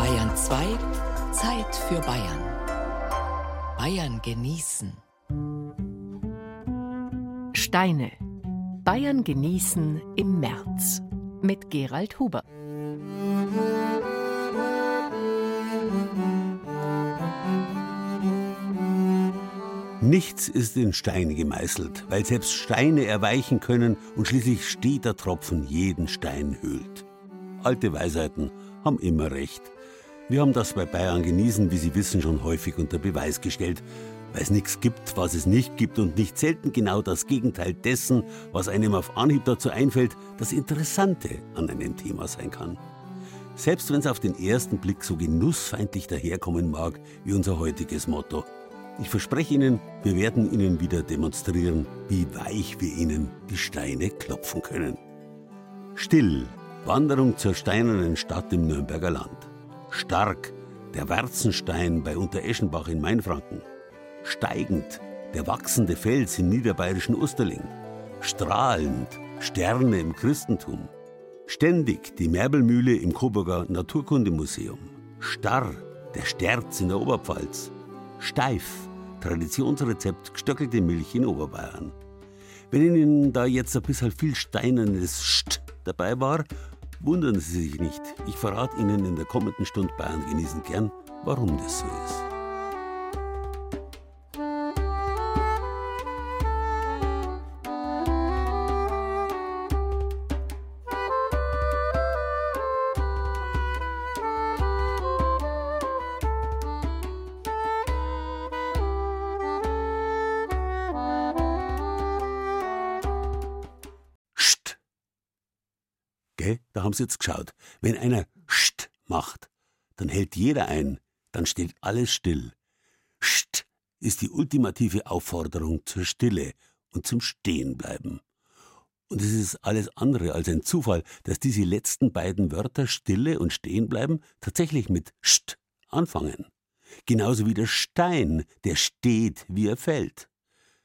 Bayern 2, Zeit für Bayern. Bayern genießen. Steine. Bayern genießen im März. Mit Gerald Huber. Nichts ist in Steine gemeißelt, weil selbst Steine erweichen können und schließlich steter Tropfen jeden Stein höhlt. Alte Weisheiten haben immer recht. Wir haben das bei Bayern genießen, wie Sie wissen, schon häufig unter Beweis gestellt, weil es nichts gibt, was es nicht gibt und nicht selten genau das Gegenteil dessen, was einem auf Anhieb dazu einfällt, das Interessante an einem Thema sein kann. Selbst wenn es auf den ersten Blick so genussfeindlich daherkommen mag wie unser heutiges Motto. Ich verspreche Ihnen, wir werden Ihnen wieder demonstrieren, wie weich wir Ihnen die Steine klopfen können. Still, Wanderung zur steinernen Stadt im Nürnberger Land. Stark, der Warzenstein bei Untereschenbach in Mainfranken. Steigend, der wachsende Fels im niederbayerischen Osterling. Strahlend, Sterne im Christentum. Ständig die Merbelmühle im Coburger Naturkundemuseum. Starr, der Sterz in der Oberpfalz. Steif, Traditionsrezept gestöckelte Milch in Oberbayern. Wenn Ihnen da jetzt ein bisschen viel steinernes St dabei war, wundern Sie sich nicht. Ich verrate Ihnen in der kommenden Stunde Bayern genießen gern, warum das so ist. Haben sie jetzt geschaut. Wenn einer Scht macht, dann hält jeder ein, dann steht alles still. Scht ist die ultimative Aufforderung zur Stille und zum Stehenbleiben. Und es ist alles andere als ein Zufall, dass diese letzten beiden Wörter Stille und Stehenbleiben tatsächlich mit Scht anfangen. Genauso wie der Stein, der steht, wie er fällt.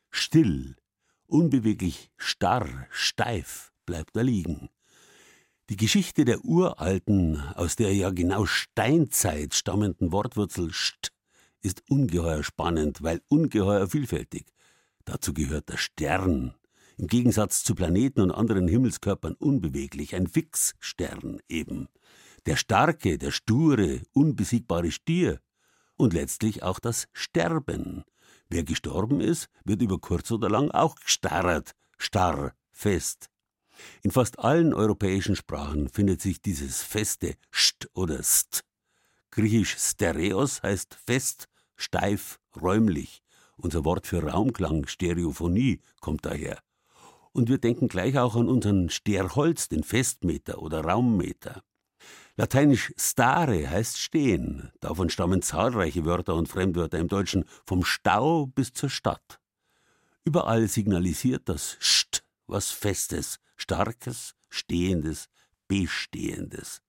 Still, unbeweglich, starr, steif bleibt er liegen. Die Geschichte der uralten, aus der ja genau Steinzeit stammenden Wortwurzel st ist ungeheuer spannend, weil ungeheuer vielfältig. Dazu gehört der Stern, im Gegensatz zu Planeten und anderen Himmelskörpern unbeweglich, ein Fixstern eben. Der starke, der sture, unbesiegbare Stier und letztlich auch das Sterben. Wer gestorben ist, wird über kurz oder lang auch gestarrt, starr, fest. In fast allen europäischen Sprachen findet sich dieses feste St oder St. Griechisch Stereos heißt fest, steif, räumlich. Unser Wort für Raumklang, Stereophonie, kommt daher. Und wir denken gleich auch an unseren Sterholz, den Festmeter oder Raummeter. Lateinisch stare heißt stehen. Davon stammen zahlreiche Wörter und Fremdwörter im Deutschen vom Stau bis zur Stadt. Überall signalisiert das St was Festes, Starkes, Stehendes, Bestehendes.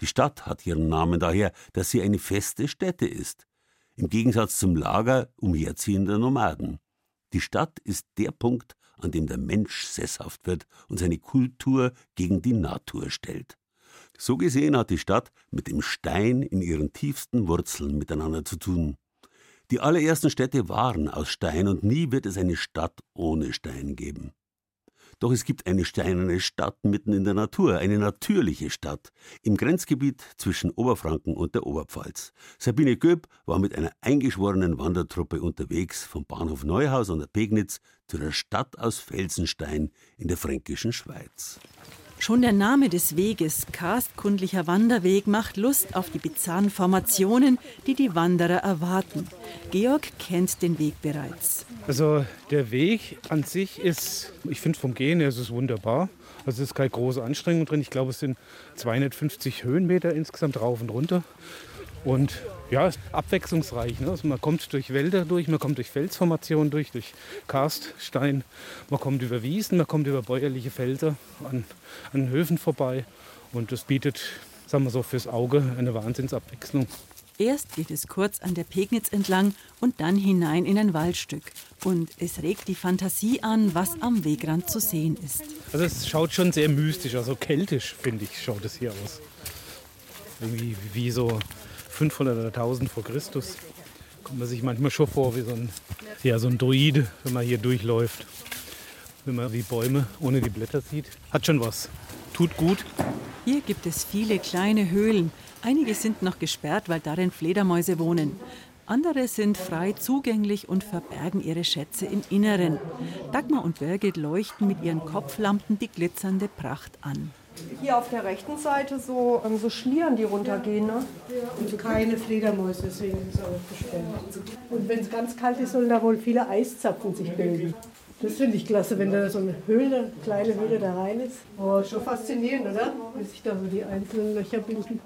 Die Stadt hat ihren Namen daher, dass sie eine feste Stätte ist, im Gegensatz zum Lager umherziehender Nomaden. Die Stadt ist der Punkt, an dem der Mensch sesshaft wird und seine Kultur gegen die Natur stellt. So gesehen hat die Stadt mit dem Stein in ihren tiefsten Wurzeln miteinander zu tun. Die allerersten Städte waren aus Stein und nie wird es eine Stadt ohne Stein geben. Doch es gibt eine steinerne Stadt mitten in der Natur, eine natürliche Stadt, im Grenzgebiet zwischen Oberfranken und der Oberpfalz. Sabine Göb war mit einer eingeschworenen Wandertruppe unterwegs vom Bahnhof Neuhaus an der Pegnitz zu der Stadt aus Felsenstein in der fränkischen Schweiz. Schon der Name des Weges, Karstkundlicher Wanderweg, macht Lust auf die bizarren Formationen, die die Wanderer erwarten. Georg kennt den Weg bereits. Also der Weg an sich ist, ich finde vom Gehen her ist es wunderbar. Also es ist keine große Anstrengung drin. Ich glaube, es sind 250 Höhenmeter insgesamt rauf und runter. Und ja, ist abwechslungsreich. Ne? Also man kommt durch Wälder durch, man kommt durch Felsformationen durch, durch Karststein, man kommt über Wiesen, man kommt über bäuerliche Felder an, an Höfen vorbei. Und das bietet, sagen wir so, fürs Auge eine Wahnsinnsabwechslung. Erst geht es kurz an der Pegnitz entlang und dann hinein in ein Waldstück. Und es regt die Fantasie an, was am Wegrand zu sehen ist. Also es schaut schon sehr mystisch, also keltisch, finde ich, schaut es hier aus. Irgendwie wie so 500 oder 1000 vor Christus. Kommt man sich manchmal schon vor wie so ein, ja, so ein Druide, wenn man hier durchläuft. Wenn man die Bäume ohne die Blätter sieht. Hat schon was. Tut gut. Hier gibt es viele kleine Höhlen. Einige sind noch gesperrt, weil darin Fledermäuse wohnen. Andere sind frei zugänglich und verbergen ihre Schätze im Inneren. Dagmar und Birgit leuchten mit ihren Kopflampen die glitzernde Pracht an. Hier auf der rechten Seite so, ähm, so Schlieren, die runtergehen. Ne? Und keine Fledermäuse, deswegen ist es. Und wenn es ganz kalt ist, sollen da wohl viele Eiszapfen sich bilden. Das finde ich klasse, wenn da so eine Höhle, eine kleine Höhle da rein ist. Oh, schon faszinierend, oder? Wie sich da so die einzelnen Löcher bilden.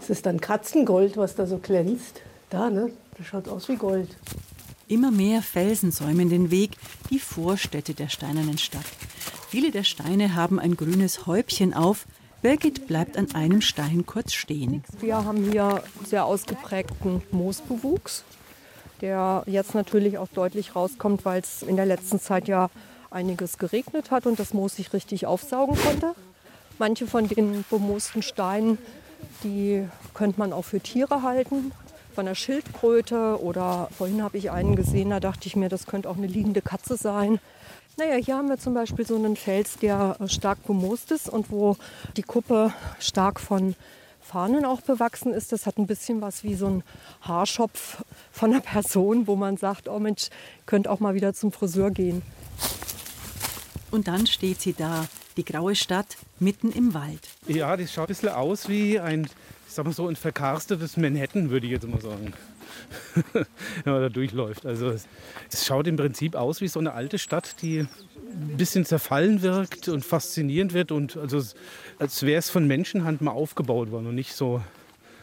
Es ist dann Katzengold, was da so glänzt. Da, ne? Das schaut aus wie Gold. Immer mehr Felsen säumen den Weg, die Vorstädte der steinernen Stadt. Viele der Steine haben ein grünes Häubchen auf. Birgit bleibt an einem Stein kurz stehen. Wir haben hier sehr ausgeprägten Moosbewuchs, der jetzt natürlich auch deutlich rauskommt, weil es in der letzten Zeit ja einiges geregnet hat und das Moos sich richtig aufsaugen konnte. Manche von den bemoosten Steinen, die könnte man auch für Tiere halten von der Schildkröte oder vorhin habe ich einen gesehen, da dachte ich mir, das könnte auch eine liegende Katze sein. Naja, hier haben wir zum Beispiel so einen Fels, der stark bemoost ist und wo die Kuppe stark von Fahnen auch bewachsen ist. Das hat ein bisschen was wie so ein Haarschopf von einer Person, wo man sagt, oh Mensch, könnte auch mal wieder zum Friseur gehen. Und dann steht sie da, die graue Stadt mitten im Wald. Ja, das schaut ein bisschen aus wie ein ich sag mal so, ein verkarstetes Manhattan, würde ich jetzt mal sagen. Wenn man da durchläuft. Also es, es schaut im Prinzip aus wie so eine alte Stadt, die ein bisschen zerfallen wirkt und faszinierend wird und also als wäre es von Menschenhand mal aufgebaut worden und nicht so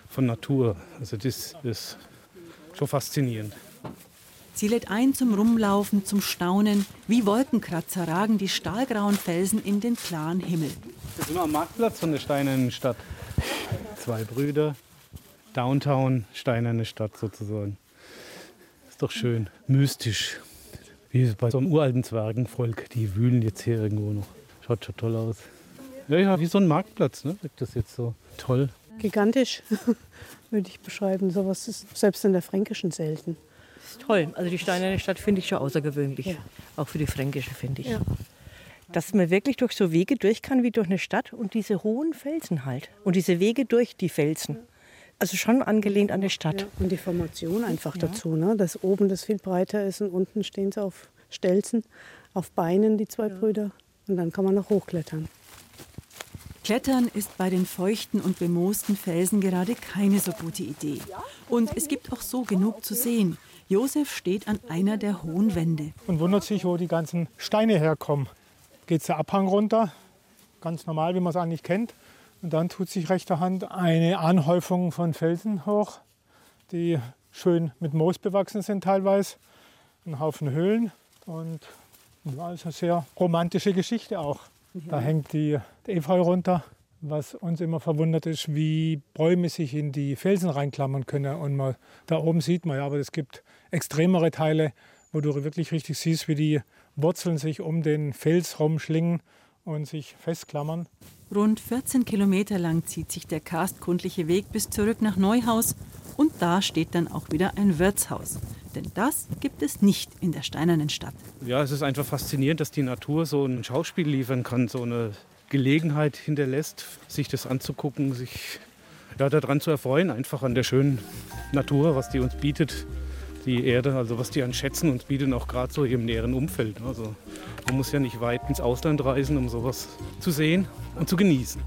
von Natur. Also das ist schon faszinierend. Sie lädt ein zum Rumlaufen, zum Staunen. Wie Wolkenkratzer ragen die stahlgrauen Felsen in den klaren Himmel. Wir sind am Marktplatz von der steinernen Stadt zwei Brüder. Downtown, steinerne Stadt sozusagen. Ist doch schön, mystisch. Wie bei so einem uralten Zwergenvolk. Die wühlen jetzt hier irgendwo noch. Schaut schon toll aus. Ja, ja, wie so ein Marktplatz, ne? Wirkt das jetzt so toll. Gigantisch, würde ich beschreiben. Sowas ist selbst in der Fränkischen selten. ist toll. Also die steinerne Stadt finde ich schon außergewöhnlich. Ja. Auch für die Fränkische, finde ich. Ja dass man wirklich durch so Wege durch kann wie durch eine Stadt und diese hohen Felsen halt. Und diese Wege durch die Felsen. Also schon angelehnt an die Stadt. Ja, und die Formation einfach ja. dazu, ne? dass oben das viel breiter ist und unten stehen sie auf Stelzen, auf Beinen, die zwei ja. Brüder. Und dann kann man noch hochklettern. Klettern ist bei den feuchten und bemoosten Felsen gerade keine so gute Idee. Und es gibt auch so genug zu sehen. Josef steht an einer der hohen Wände. Und wundert sich, wo die ganzen Steine herkommen geht der Abhang runter, ganz normal, wie man es eigentlich kennt. Und dann tut sich rechter Hand eine Anhäufung von Felsen hoch, die schön mit Moos bewachsen sind teilweise. Ein Haufen Höhlen und ja, ist eine sehr romantische Geschichte auch. Da hängt die Efeu runter. Was uns immer verwundert ist, wie Bäume sich in die Felsen reinklammern können. Und man, da oben sieht man ja, aber es gibt extremere Teile, wo du wirklich richtig siehst, wie die Wurzeln sich um den Fels rumschlingen und sich festklammern. Rund 14 Kilometer lang zieht sich der karstkundliche Weg bis zurück nach Neuhaus und da steht dann auch wieder ein Wirtshaus. Denn das gibt es nicht in der steinernen Stadt. Ja, es ist einfach faszinierend, dass die Natur so ein Schauspiel liefern kann, so eine Gelegenheit hinterlässt, sich das anzugucken, sich ja, daran zu erfreuen, einfach an der schönen Natur, was die uns bietet die Erde, also was die an Schätzen uns bieten, auch gerade so im näheren Umfeld. Also man muss ja nicht weit ins Ausland reisen, um sowas zu sehen und zu genießen.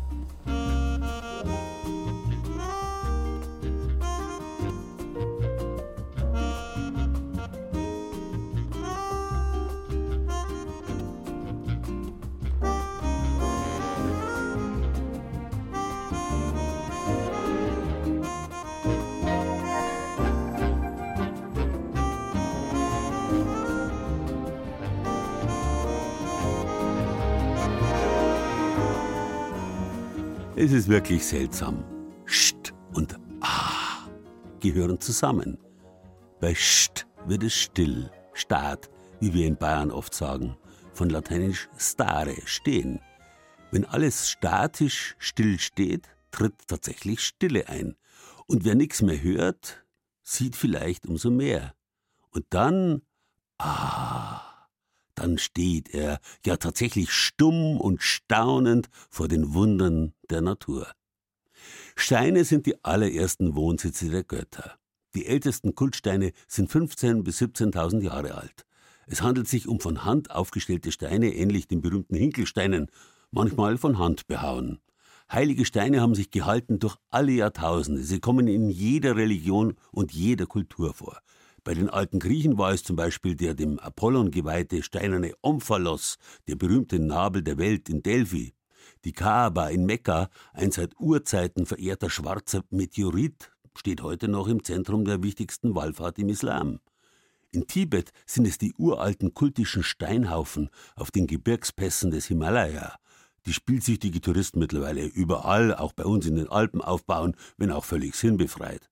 Es ist wirklich seltsam. St und A gehören zusammen. Bei St wird es still, Staat, wie wir in Bayern oft sagen, von lateinisch stare, stehen. Wenn alles statisch still steht, tritt tatsächlich Stille ein. Und wer nichts mehr hört, sieht vielleicht umso mehr. Und dann, ah, dann steht er ja tatsächlich stumm und staunend vor den Wundern der Natur. Steine sind die allerersten Wohnsitze der Götter. Die ältesten Kultsteine sind 15.000 bis 17.000 Jahre alt. Es handelt sich um von Hand aufgestellte Steine, ähnlich den berühmten Hinkelsteinen, manchmal von Hand behauen. Heilige Steine haben sich gehalten durch alle Jahrtausende. Sie kommen in jeder Religion und jeder Kultur vor. Bei den alten Griechen war es zum Beispiel der dem Apollon geweihte steinerne Omphalos, der berühmte Nabel der Welt in Delphi. Die Kaaba in Mekka, ein seit Urzeiten verehrter schwarzer Meteorit, steht heute noch im Zentrum der wichtigsten Wallfahrt im Islam. In Tibet sind es die uralten kultischen Steinhaufen auf den Gebirgspässen des Himalaya, die spielsüchtige Touristen mittlerweile überall, auch bei uns in den Alpen, aufbauen, wenn auch völlig sinnbefreit.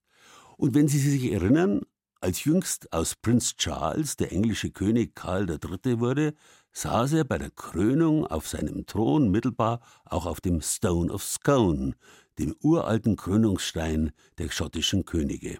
Und wenn Sie sich erinnern, als jüngst aus Prinz Charles der englische König Karl III. wurde, saß er bei der Krönung auf seinem Thron mittelbar auch auf dem Stone of Scone, dem uralten Krönungsstein der schottischen Könige.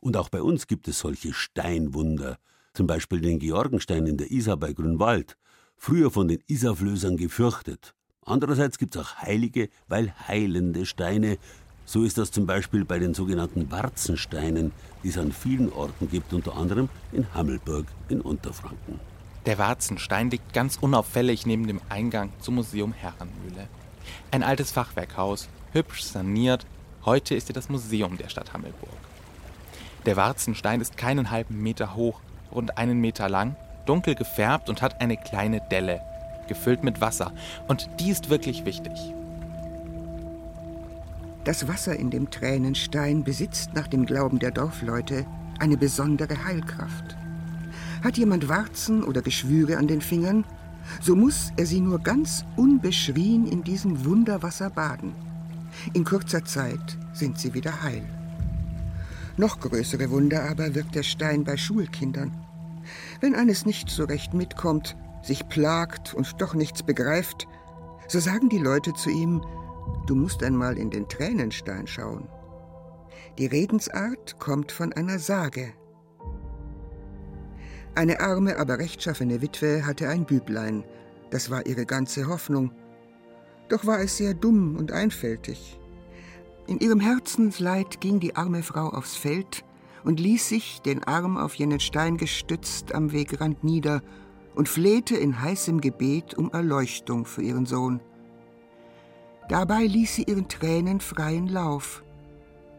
Und auch bei uns gibt es solche Steinwunder, zum Beispiel den Georgenstein in der Isar bei Grünwald, früher von den Isarflößern gefürchtet. Andererseits gibt es auch heilige, weil heilende Steine, so ist das zum Beispiel bei den sogenannten Warzensteinen, die es an vielen Orten gibt, unter anderem in Hammelburg in Unterfranken. Der Warzenstein liegt ganz unauffällig neben dem Eingang zum Museum Herrenmühle. Ein altes Fachwerkhaus, hübsch saniert, heute ist er das Museum der Stadt Hammelburg. Der Warzenstein ist keinen halben Meter hoch, rund einen Meter lang, dunkel gefärbt und hat eine kleine Delle, gefüllt mit Wasser. Und die ist wirklich wichtig. Das Wasser in dem Tränenstein besitzt nach dem Glauben der Dorfleute eine besondere Heilkraft. Hat jemand Warzen oder Geschwüre an den Fingern, so muss er sie nur ganz unbeschrien in diesem Wunderwasser baden. In kurzer Zeit sind sie wieder heil. Noch größere Wunder aber wirkt der Stein bei Schulkindern. Wenn eines nicht so recht mitkommt, sich plagt und doch nichts begreift, so sagen die Leute zu ihm, Du musst einmal in den Tränenstein schauen. Die Redensart kommt von einer Sage. Eine arme, aber rechtschaffene Witwe hatte ein Büblein. Das war ihre ganze Hoffnung. Doch war es sehr dumm und einfältig. In ihrem Herzensleid ging die arme Frau aufs Feld und ließ sich, den Arm auf jenen Stein gestützt, am Wegrand nieder und flehte in heißem Gebet um Erleuchtung für ihren Sohn. Dabei ließ sie ihren Tränen freien Lauf.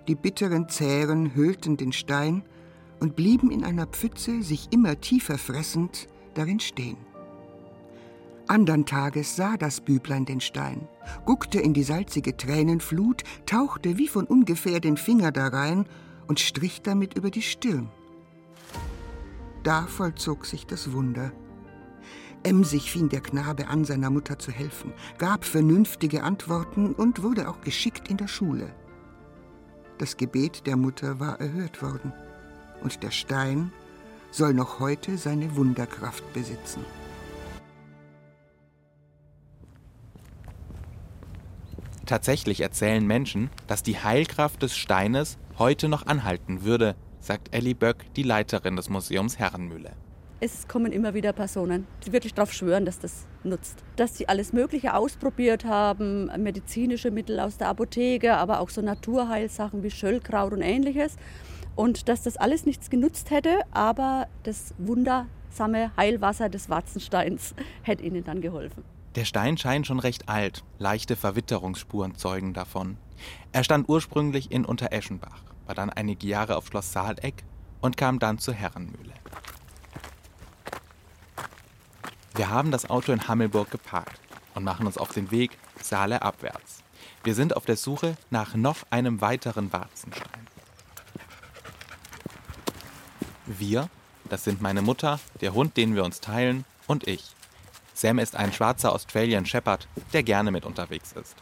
Die bitteren Zähren höhlten den Stein und blieben in einer Pfütze, sich immer tiefer fressend, darin stehen. Andern Tages sah das Büblein den Stein, guckte in die salzige Tränenflut, tauchte wie von ungefähr den Finger darein und strich damit über die Stirn. Da vollzog sich das Wunder. Emsig fing der Knabe an, seiner Mutter zu helfen, gab vernünftige Antworten und wurde auch geschickt in der Schule. Das Gebet der Mutter war erhört worden, und der Stein soll noch heute seine Wunderkraft besitzen. Tatsächlich erzählen Menschen, dass die Heilkraft des Steines heute noch anhalten würde, sagt Ellie Böck, die Leiterin des Museums Herrenmühle es kommen immer wieder Personen, die wirklich darauf schwören, dass das nutzt. Dass sie alles Mögliche ausprobiert haben, medizinische Mittel aus der Apotheke, aber auch so Naturheilsachen wie Schöllkraut und ähnliches. Und dass das alles nichts genutzt hätte, aber das wundersame Heilwasser des Watzensteins hätte ihnen dann geholfen. Der Stein scheint schon recht alt. Leichte Verwitterungsspuren zeugen davon. Er stand ursprünglich in Untereschenbach, war dann einige Jahre auf Schloss Saaleck und kam dann zur Herrenmühle. Wir haben das Auto in Hammelburg geparkt und machen uns auf den Weg Saale abwärts. Wir sind auf der Suche nach noch einem weiteren Warzenstein. Wir, das sind meine Mutter, der Hund, den wir uns teilen, und ich. Sam ist ein schwarzer Australian Shepherd, der gerne mit unterwegs ist.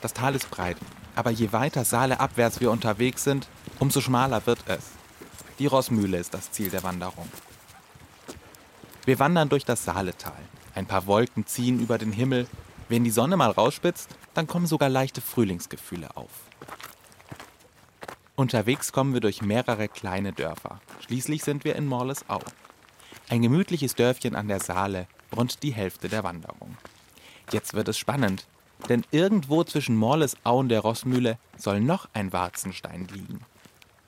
Das Tal ist breit, aber je weiter Saale abwärts wir unterwegs sind, umso schmaler wird es. Die Rossmühle ist das Ziel der Wanderung. Wir wandern durch das Saaletal. Ein paar Wolken ziehen über den Himmel. Wenn die Sonne mal rausspitzt, dann kommen sogar leichte Frühlingsgefühle auf. Unterwegs kommen wir durch mehrere kleine Dörfer. Schließlich sind wir in Morlesau. Ein gemütliches Dörfchen an der Saale, rund die Hälfte der Wanderung. Jetzt wird es spannend, denn irgendwo zwischen Morlesau und der Rossmühle soll noch ein Warzenstein liegen.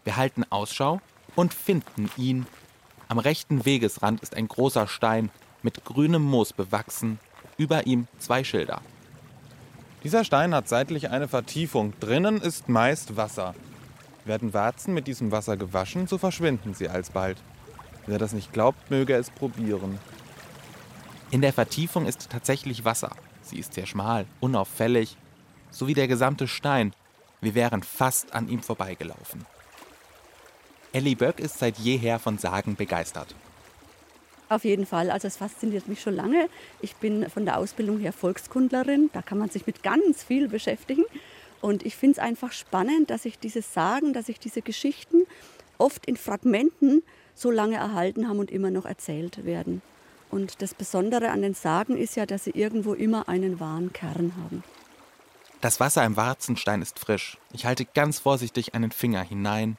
Wir halten Ausschau und finden ihn. Am rechten Wegesrand ist ein großer Stein mit grünem Moos bewachsen, über ihm zwei Schilder. Dieser Stein hat seitlich eine Vertiefung. Drinnen ist meist Wasser. Werden Warzen mit diesem Wasser gewaschen, so verschwinden sie alsbald. Wer das nicht glaubt, möge es probieren. In der Vertiefung ist tatsächlich Wasser. Sie ist sehr schmal, unauffällig, so wie der gesamte Stein. Wir wären fast an ihm vorbeigelaufen. Ellie Böck ist seit jeher von Sagen begeistert. Auf jeden Fall. Also es fasziniert mich schon lange. Ich bin von der Ausbildung her Volkskundlerin. Da kann man sich mit ganz viel beschäftigen. Und ich finde es einfach spannend, dass sich diese Sagen, dass sich diese Geschichten oft in Fragmenten so lange erhalten haben und immer noch erzählt werden. Und das Besondere an den Sagen ist ja, dass sie irgendwo immer einen wahren Kern haben. Das Wasser im Warzenstein ist frisch. Ich halte ganz vorsichtig einen Finger hinein.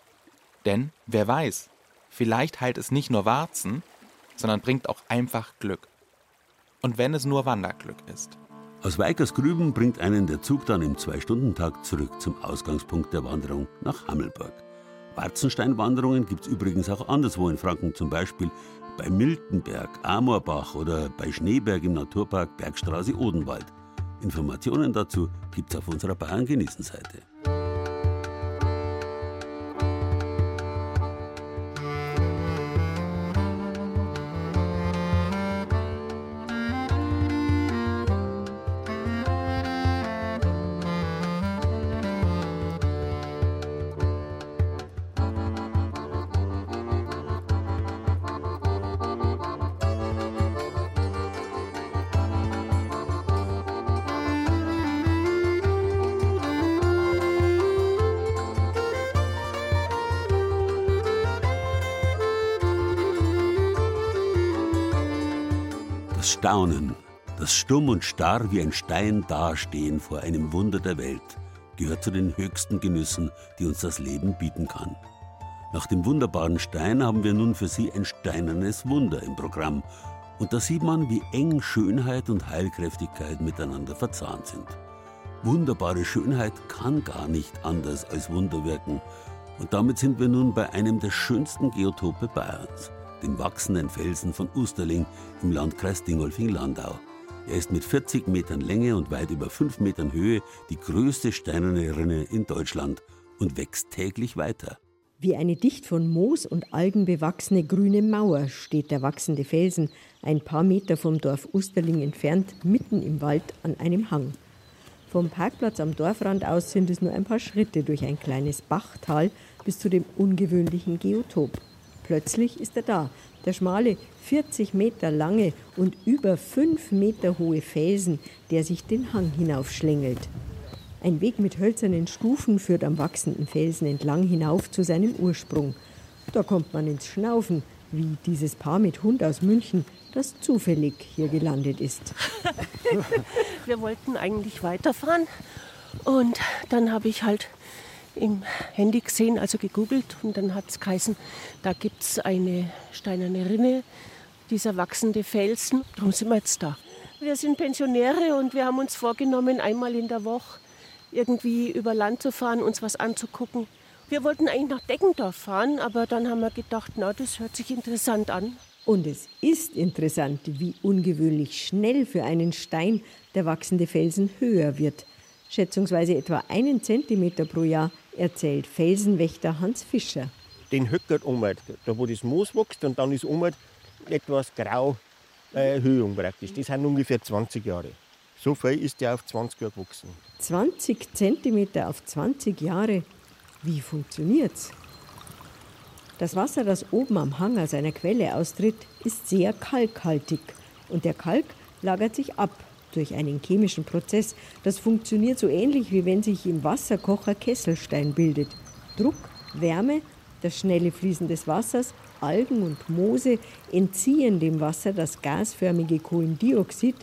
Denn, wer weiß, vielleicht heilt es nicht nur Warzen, sondern bringt auch einfach Glück. Und wenn es nur Wanderglück ist. Aus Weikersgrüben bringt einen der Zug dann im Zwei-Stunden-Takt zurück zum Ausgangspunkt der Wanderung nach Hammelburg. Warzensteinwanderungen gibt es übrigens auch anderswo in Franken, zum Beispiel bei Miltenberg, Amorbach oder bei Schneeberg im Naturpark Bergstraße Odenwald. Informationen dazu gibt es auf unserer Bayern Staunen, das stumm und starr wie ein Stein dastehen vor einem Wunder der Welt, gehört zu den höchsten Genüssen, die uns das Leben bieten kann. Nach dem wunderbaren Stein haben wir nun für Sie ein steinernes Wunder im Programm. Und da sieht man, wie eng Schönheit und Heilkräftigkeit miteinander verzahnt sind. Wunderbare Schönheit kann gar nicht anders als Wunder wirken. Und damit sind wir nun bei einem der schönsten Geotope Bayerns den wachsenden Felsen von Usterling im Landkreis Dingolfing-Landau. Er ist mit 40 Metern Länge und weit über 5 Metern Höhe die größte steinerne Rinne in Deutschland und wächst täglich weiter. Wie eine dicht von Moos und Algen bewachsene grüne Mauer steht der wachsende Felsen ein paar Meter vom Dorf Usterling entfernt, mitten im Wald an einem Hang. Vom Parkplatz am Dorfrand aus sind es nur ein paar Schritte durch ein kleines Bachtal bis zu dem ungewöhnlichen Geotop. Plötzlich ist er da. Der schmale, 40 Meter lange und über 5 Meter hohe Felsen, der sich den Hang hinaufschlängelt. Ein Weg mit hölzernen Stufen führt am wachsenden Felsen entlang hinauf zu seinem Ursprung. Da kommt man ins Schnaufen, wie dieses Paar mit Hund aus München, das zufällig hier gelandet ist. Wir wollten eigentlich weiterfahren und dann habe ich halt im Handy gesehen, also gegoogelt und dann hat es geheißen, da gibt es eine steinerne Rinne, dieser wachsende Felsen. Darum sind wir jetzt da. Wir sind Pensionäre und wir haben uns vorgenommen, einmal in der Woche irgendwie über Land zu fahren, uns was anzugucken. Wir wollten eigentlich nach Deckendorf fahren, aber dann haben wir gedacht, na, das hört sich interessant an. Und es ist interessant, wie ungewöhnlich schnell für einen Stein der wachsende Felsen höher wird. Schätzungsweise etwa einen Zentimeter pro Jahr erzählt Felsenwächter Hans Fischer. Den höckert umwelt, da wo das Moos wächst und dann ist umwelt etwas grau äh, Erhöhung praktisch. Das sind ungefähr 20 Jahre. So viel ist der auf 20 Jahre gewachsen. 20 Zentimeter auf 20 Jahre. Wie funktioniert's? Das Wasser, das oben am Hang aus einer Quelle austritt, ist sehr kalkhaltig und der Kalk lagert sich ab durch einen chemischen Prozess. Das funktioniert so ähnlich, wie wenn sich im Wasserkocher Kesselstein bildet. Druck, Wärme, das schnelle Fließen des Wassers, Algen und Moose entziehen dem Wasser das gasförmige Kohlendioxid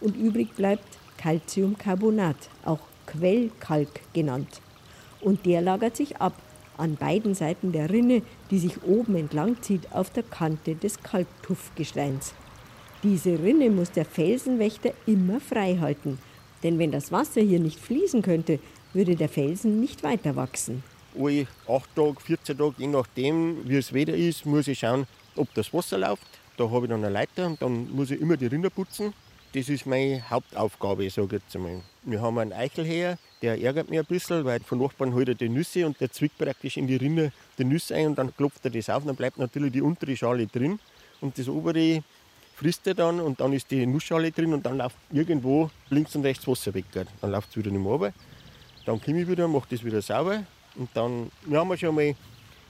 und übrig bleibt Calciumcarbonat, auch Quellkalk genannt. Und der lagert sich ab an beiden Seiten der Rinne, die sich oben entlang zieht, auf der Kante des Kalktuffgesteins. Diese Rinne muss der Felsenwächter immer frei halten, denn wenn das Wasser hier nicht fließen könnte, würde der Felsen nicht weiter wachsen. Alle 8 Tage, 14 Tage, je nachdem, wie es Wetter ist, muss ich schauen, ob das Wasser läuft. Da habe ich dann eine Leiter und dann muss ich immer die Rinder putzen. Das ist meine Hauptaufgabe, sage ich jetzt einmal. Wir haben einen Eichelheer, der ärgert mich ein bisschen, weil von Nachbarn holt er die Nüsse und der zwickt praktisch in die Rinder die Nüsse ein und dann klopft er das auf. Dann bleibt natürlich die untere Schale drin und das obere frisst er dann und dann ist die Nussschale drin und dann läuft irgendwo links und rechts Wasser weg. Dann läuft es wieder nicht mehr runter. Dann komme ich wieder, mache das wieder sauber und dann wir haben wir schon mal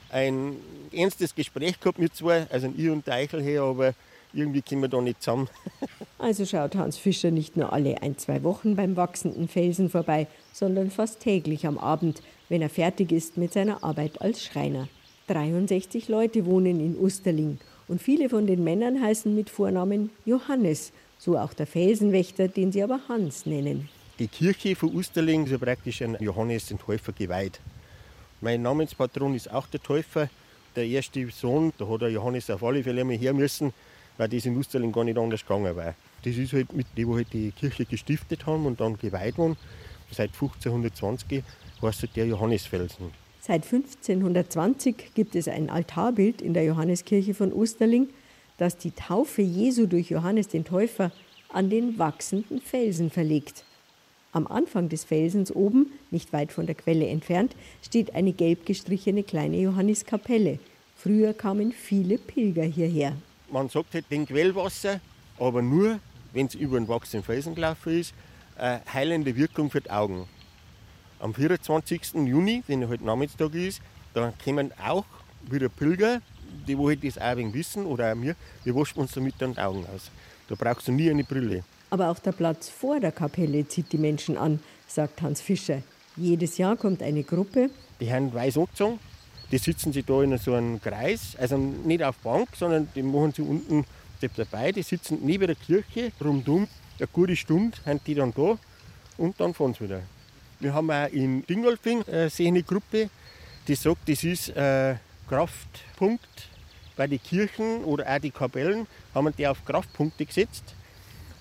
ein ernstes Gespräch gehabt mit zwei, also ich und der Eichelherr, aber irgendwie kommen wir da nicht zusammen. Also schaut Hans Fischer nicht nur alle ein, zwei Wochen beim wachsenden Felsen vorbei, sondern fast täglich am Abend, wenn er fertig ist mit seiner Arbeit als Schreiner. 63 Leute wohnen in Usterling und viele von den Männern heißen mit Vornamen Johannes, so auch der Felsenwächter, den sie aber Hans nennen. Die Kirche von Usterling ist ja praktisch an Johannes den Täufer geweiht. Mein Namenspatron ist auch der Täufer. Der erste Sohn, da hat der Johannes auf alle Fälle einmal her müssen, weil das in Usterling gar nicht anders gegangen war. Das ist halt mit dem, die halt die Kirche gestiftet haben und dann geweiht wurden. Seit 1520 heißt der Johannesfelsen. Seit 1520 gibt es ein Altarbild in der Johanneskirche von Usterling, das die Taufe Jesu durch Johannes den Täufer an den wachsenden Felsen verlegt. Am Anfang des Felsens oben, nicht weit von der Quelle entfernt, steht eine gelb gestrichene kleine Johanniskapelle. Früher kamen viele Pilger hierher. Man sagt halt den Quellwasser, aber nur, wenn es über den wachsenden Felsen gelaufen ist, eine heilende Wirkung für die Augen. Am 24. Juni, wenn halt Namenstag ist, da kommen auch wieder Pilger, die wo halt das auch ein wissen oder auch wir, wir waschen uns damit dann die Augen aus. Da brauchst du nie eine Brille. Aber auch der Platz vor der Kapelle zieht die Menschen an, sagt Hans Fischer. Jedes Jahr kommt eine Gruppe. Die haben weiß angezogen, die sitzen sie da in so einem Kreis, also nicht auf Bank, sondern die machen sie unten dabei, die sitzen neben der Kirche rundum. Eine gute Stunde haben die dann da und dann fahren sie wieder. Wir haben auch in Dingolfing eine Gruppe, die sagt, das ist ein Kraftpunkt bei den Kirchen oder auch die Kapellen, haben die auf Kraftpunkte gesetzt.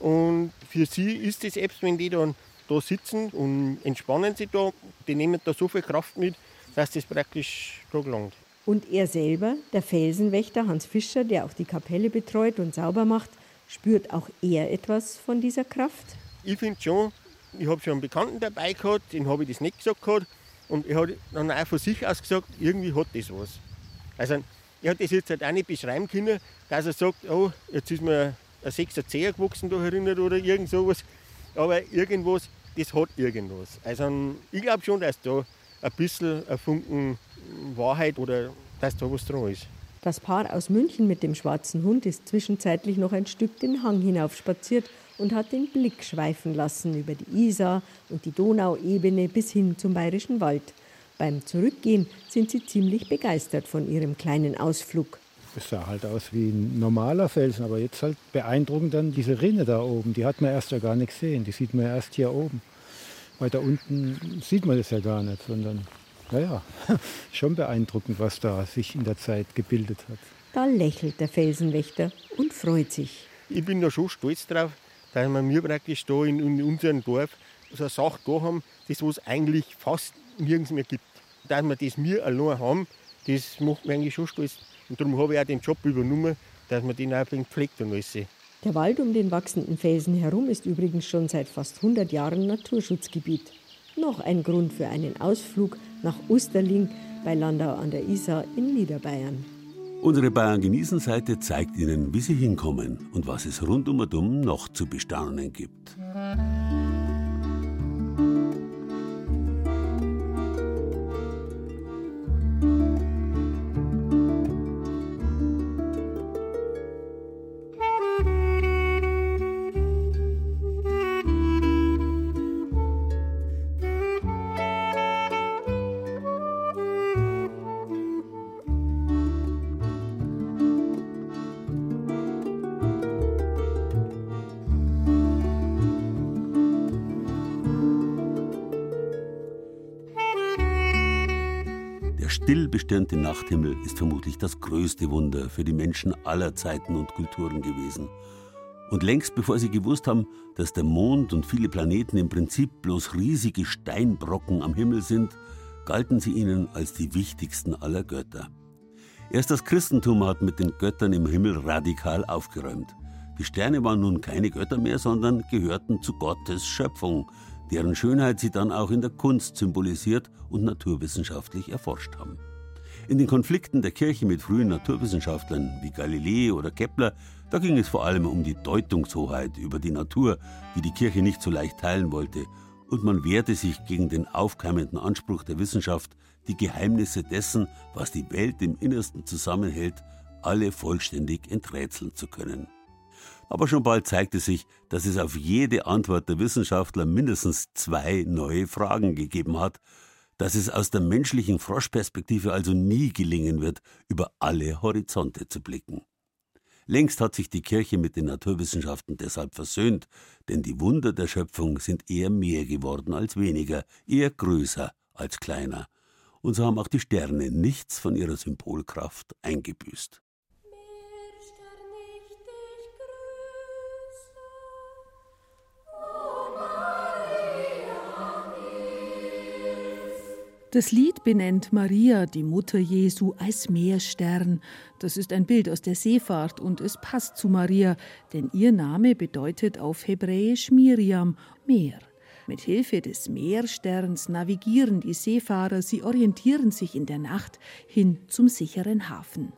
Und für sie ist es selbst, wenn die dann da sitzen und entspannen sich da, die nehmen da so viel Kraft mit, dass das praktisch da gelangt. Und er selber, der Felsenwächter Hans Fischer, der auch die Kapelle betreut und sauber macht, spürt auch er etwas von dieser Kraft? Ich finde schon, ich habe schon einen Bekannten dabei gehabt, den habe ich das nicht gesagt gehabt. Und er hat dann auch von sich aus gesagt, irgendwie hat das was. Also er hat das jetzt halt auch nicht beschreiben können, dass er sagt, oh, jetzt ist mir ein sechster Zeher gewachsen da erinnert oder irgend sowas. Aber irgendwas, das hat irgendwas. Also ich glaube schon, dass da ein bisschen ein Funken Wahrheit oder dass da was dran ist. Das Paar aus München mit dem schwarzen Hund ist zwischenzeitlich noch ein Stück den Hang hinaufspaziert und hat den Blick schweifen lassen über die Isar und die Donauebene bis hin zum Bayerischen Wald. Beim Zurückgehen sind sie ziemlich begeistert von ihrem kleinen Ausflug. Es sah halt aus wie ein normaler Felsen, aber jetzt halt beeindruckend dann diese Rinne da oben. Die hat man erst ja gar nicht gesehen. Die sieht man erst hier oben. Weiter unten sieht man das ja gar nicht, sondern naja, schon beeindruckend, was da sich in der Zeit gebildet hat. Da lächelt der Felsenwächter und freut sich. Ich bin da schon stolz drauf, dass wir mir praktisch da in, in unserem Dorf so eine Sache da haben, das was eigentlich fast nirgends mehr gibt. Dass wir das mir allein haben, das macht mich eigentlich schon stolz. Und darum habe ich auch den Job übernommen, dass man den auch ein pflegt und alles. Der Wald um den wachsenden Felsen herum ist übrigens schon seit fast 100 Jahren Naturschutzgebiet. Noch ein Grund für einen Ausflug nach Usterling bei Landau an der Isar in Niederbayern. Unsere Bayern genießen Seite zeigt Ihnen, wie Sie hinkommen und was es rund um um noch zu bestaunen gibt. Still bestirnte Nachthimmel ist vermutlich das größte Wunder für die Menschen aller Zeiten und Kulturen gewesen. Und längst bevor sie gewusst haben, dass der Mond und viele Planeten im Prinzip bloß riesige Steinbrocken am Himmel sind, galten sie ihnen als die wichtigsten aller Götter. Erst das Christentum hat mit den Göttern im Himmel radikal aufgeräumt. Die Sterne waren nun keine Götter mehr, sondern gehörten zu Gottes Schöpfung, deren Schönheit sie dann auch in der Kunst symbolisiert und naturwissenschaftlich erforscht haben. In den Konflikten der Kirche mit frühen Naturwissenschaftlern wie Galilei oder Kepler, da ging es vor allem um die Deutungshoheit über die Natur, die die Kirche nicht so leicht teilen wollte, und man wehrte sich gegen den aufkeimenden Anspruch der Wissenschaft, die Geheimnisse dessen, was die Welt im Innersten zusammenhält, alle vollständig enträtseln zu können. Aber schon bald zeigte sich, dass es auf jede Antwort der Wissenschaftler mindestens zwei neue Fragen gegeben hat, dass es aus der menschlichen Froschperspektive also nie gelingen wird, über alle Horizonte zu blicken. Längst hat sich die Kirche mit den Naturwissenschaften deshalb versöhnt, denn die Wunder der Schöpfung sind eher mehr geworden als weniger, eher größer als kleiner. Und so haben auch die Sterne nichts von ihrer Symbolkraft eingebüßt. Das Lied benennt Maria, die Mutter Jesu, als Meerstern. Das ist ein Bild aus der Seefahrt und es passt zu Maria, denn ihr Name bedeutet auf Hebräisch Miriam, Meer. Mit Hilfe des Meersterns navigieren die Seefahrer, sie orientieren sich in der Nacht hin zum sicheren Hafen.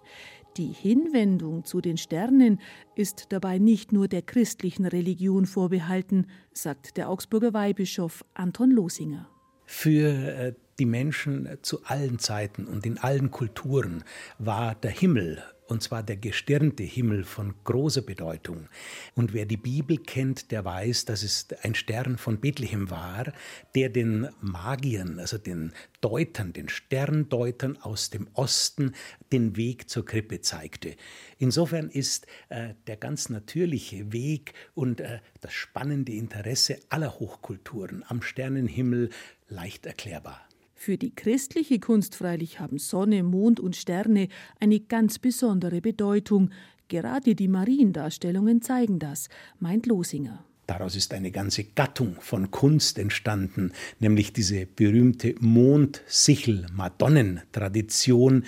Die Hinwendung zu den Sternen ist dabei nicht nur der christlichen Religion vorbehalten, sagt der Augsburger Weihbischof Anton Losinger. Für äh, die Menschen zu allen Zeiten und in allen Kulturen war der Himmel und zwar der gestirnte Himmel von großer Bedeutung. Und wer die Bibel kennt, der weiß, dass es ein Stern von Bethlehem war, der den Magiern, also den Deutern, den Sterndeutern aus dem Osten den Weg zur Krippe zeigte. Insofern ist äh, der ganz natürliche Weg und äh, das spannende Interesse aller Hochkulturen am Sternenhimmel leicht erklärbar. Für die christliche Kunst freilich haben Sonne, Mond und Sterne eine ganz besondere Bedeutung. Gerade die Mariendarstellungen zeigen das, meint Losinger. Daraus ist eine ganze Gattung von Kunst entstanden, nämlich diese berühmte Mond-Sichel-Madonnen-Tradition,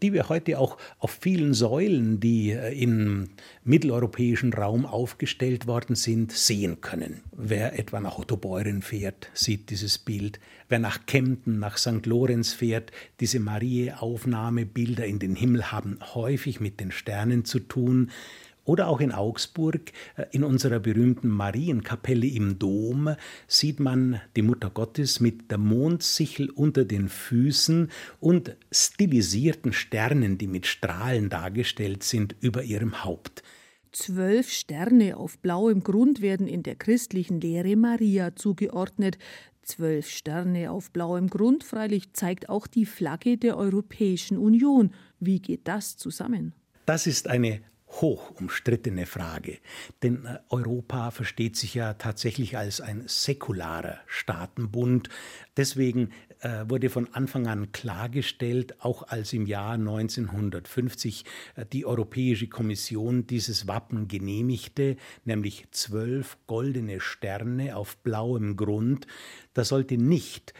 die wir heute auch auf vielen Säulen, die äh, im mitteleuropäischen Raum aufgestellt worden sind, sehen können. Wer etwa nach Ottobeuren fährt, sieht dieses Bild. Wer nach Kempten, nach St. Lorenz fährt, diese Marie-Aufnahmebilder in den Himmel haben häufig mit den Sternen zu tun. Oder auch in Augsburg, äh, in unserer berühmten Marienkapelle im Dom, sieht man die Mutter Gottes mit der Mondsichel unter den Füßen und stilisierten Sternen, die mit Strahlen dargestellt sind, über ihrem Haupt. Zwölf Sterne auf blauem Grund werden in der christlichen Lehre Maria zugeordnet. Zwölf Sterne auf blauem Grund freilich zeigt auch die Flagge der Europäischen Union. Wie geht das zusammen? Das ist eine hoch umstrittene Frage. Denn äh, Europa versteht sich ja tatsächlich als ein säkularer Staatenbund. Deswegen äh, wurde von Anfang an klargestellt, auch als im Jahr 1950 äh, die Europäische Kommission dieses Wappen genehmigte, nämlich zwölf goldene Sterne auf blauem Grund, da sollte nicht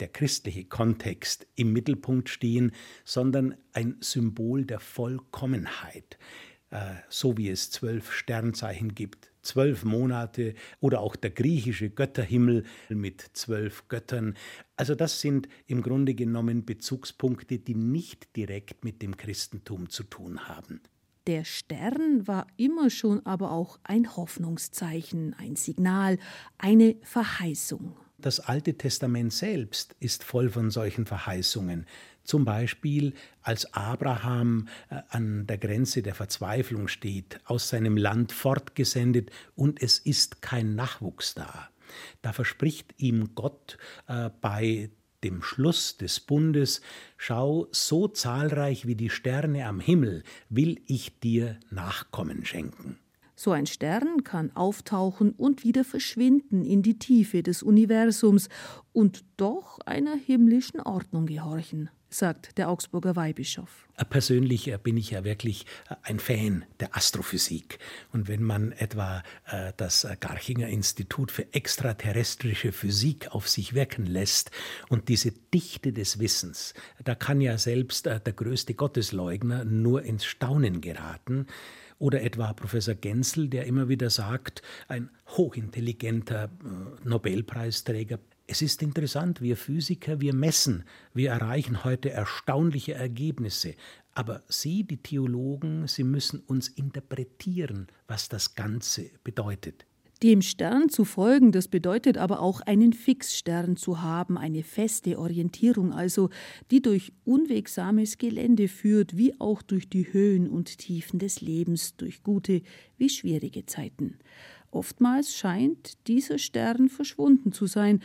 der christliche Kontext im Mittelpunkt stehen, sondern ein Symbol der Vollkommenheit. Äh, so wie es zwölf Sternzeichen gibt, zwölf Monate oder auch der griechische Götterhimmel mit zwölf Göttern. Also das sind im Grunde genommen Bezugspunkte, die nicht direkt mit dem Christentum zu tun haben. Der Stern war immer schon aber auch ein Hoffnungszeichen, ein Signal, eine Verheißung. Das Alte Testament selbst ist voll von solchen Verheißungen. Zum Beispiel, als Abraham äh, an der Grenze der Verzweiflung steht, aus seinem Land fortgesendet und es ist kein Nachwuchs da. Da verspricht ihm Gott äh, bei dem Schluss des Bundes, schau, so zahlreich wie die Sterne am Himmel will ich dir Nachkommen schenken. So ein Stern kann auftauchen und wieder verschwinden in die Tiefe des Universums und doch einer himmlischen Ordnung gehorchen sagt der Augsburger Weihbischof. Persönlich äh, bin ich ja wirklich äh, ein Fan der Astrophysik. Und wenn man etwa äh, das Garchinger Institut für extraterrestrische Physik auf sich wirken lässt und diese Dichte des Wissens, da kann ja selbst der größte Gottesleugner nur ins Staunen geraten. Oder etwa Professor Genzel, der immer wieder sagt, ein hochintelligenter Nobelpreisträger es ist interessant, wir Physiker, wir messen, wir erreichen heute erstaunliche Ergebnisse. Aber Sie, die Theologen, Sie müssen uns interpretieren, was das Ganze bedeutet. Dem Stern zu folgen, das bedeutet aber auch einen Fixstern zu haben, eine feste Orientierung also, die durch unwegsames Gelände führt, wie auch durch die Höhen und Tiefen des Lebens, durch gute wie schwierige Zeiten. Oftmals scheint dieser Stern verschwunden zu sein,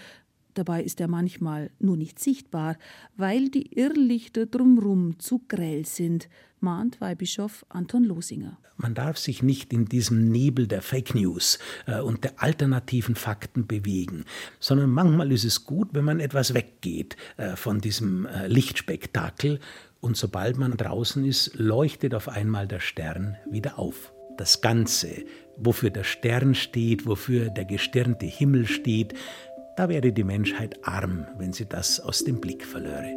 Dabei ist er manchmal nur nicht sichtbar, weil die Irrlichter drumrum zu grell sind, mahnt Weihbischof Anton Losinger. Man darf sich nicht in diesem Nebel der Fake News äh, und der alternativen Fakten bewegen, sondern manchmal ist es gut, wenn man etwas weggeht äh, von diesem äh, Lichtspektakel und sobald man draußen ist, leuchtet auf einmal der Stern wieder auf. Das Ganze, wofür der Stern steht, wofür der gestirnte Himmel steht, da wäre die Menschheit arm, wenn sie das aus dem Blick verlöre.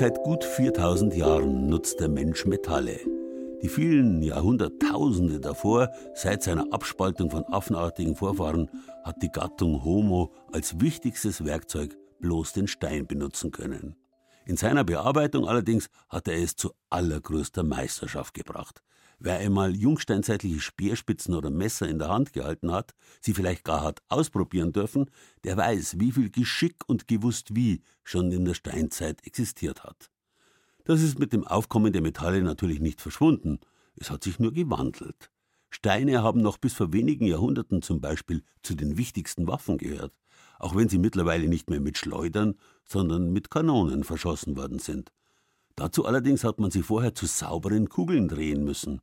Seit gut 4000 Jahren nutzt der Mensch Metalle. Die vielen Jahrhunderttausende davor, seit seiner Abspaltung von affenartigen Vorfahren, hat die Gattung Homo als wichtigstes Werkzeug bloß den Stein benutzen können. In seiner Bearbeitung allerdings hat er es zu allergrößter Meisterschaft gebracht. Wer einmal jungsteinzeitliche Speerspitzen oder Messer in der Hand gehalten hat, sie vielleicht gar hat ausprobieren dürfen, der weiß, wie viel Geschick und gewusst wie schon in der Steinzeit existiert hat. Das ist mit dem Aufkommen der Metalle natürlich nicht verschwunden, es hat sich nur gewandelt. Steine haben noch bis vor wenigen Jahrhunderten zum Beispiel zu den wichtigsten Waffen gehört, auch wenn sie mittlerweile nicht mehr mit Schleudern, sondern mit Kanonen verschossen worden sind. Dazu allerdings hat man sie vorher zu sauberen Kugeln drehen müssen.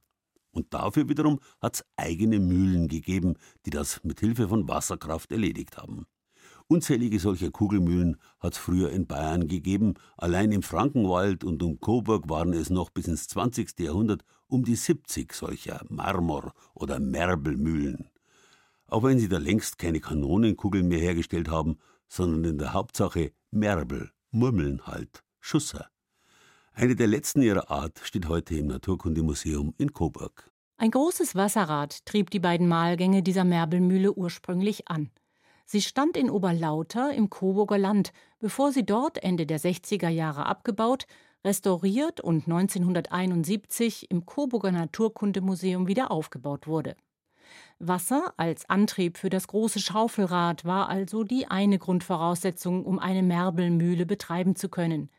Und dafür wiederum hat es eigene Mühlen gegeben, die das mit Hilfe von Wasserkraft erledigt haben. Unzählige solcher Kugelmühlen hat es früher in Bayern gegeben. Allein im Frankenwald und um Coburg waren es noch bis ins 20. Jahrhundert um die 70 solcher Marmor- oder Merbelmühlen. Auch wenn sie da längst keine Kanonenkugeln mehr hergestellt haben, sondern in der Hauptsache Merbel, Murmeln halt, Schusser. Eine der letzten ihrer Art steht heute im Naturkundemuseum in Coburg. Ein großes Wasserrad trieb die beiden Mahlgänge dieser Merbelmühle ursprünglich an. Sie stand in Oberlauter im Coburger Land, bevor sie dort Ende der 60er Jahre abgebaut, restauriert und 1971 im Coburger Naturkundemuseum wieder aufgebaut wurde. Wasser als Antrieb für das große Schaufelrad war also die eine Grundvoraussetzung, um eine Merbelmühle betreiben zu können.